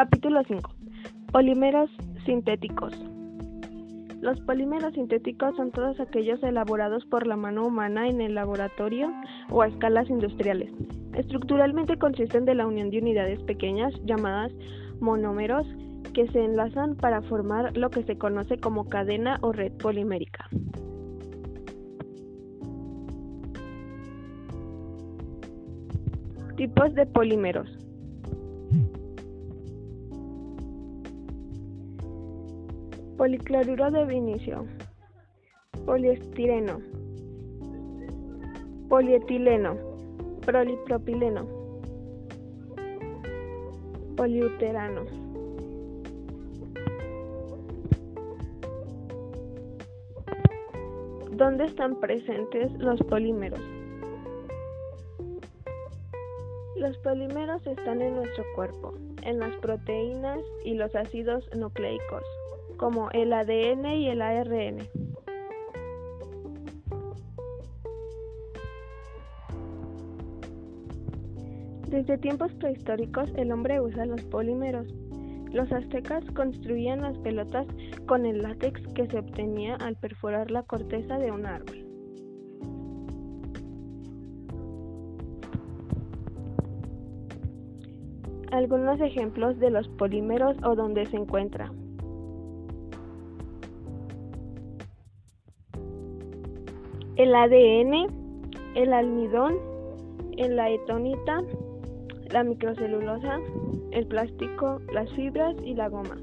Capítulo 5. Polímeros sintéticos. Los polímeros sintéticos son todos aquellos elaborados por la mano humana en el laboratorio o a escalas industriales. Estructuralmente consisten de la unión de unidades pequeñas llamadas monómeros que se enlazan para formar lo que se conoce como cadena o red polimérica. Tipos de polímeros. Policloruro de vinicio, poliestireno, polietileno, polipropileno, poliuterano. ¿Dónde están presentes los polímeros? Los polímeros están en nuestro cuerpo, en las proteínas y los ácidos nucleicos como el ADN y el ARN. Desde tiempos prehistóricos el hombre usa los polímeros. Los aztecas construían las pelotas con el látex que se obtenía al perforar la corteza de un árbol. Algunos ejemplos de los polímeros o donde se encuentra. el ADN, el almidón, la etonita, la microcelulosa, el plástico, las fibras y la goma.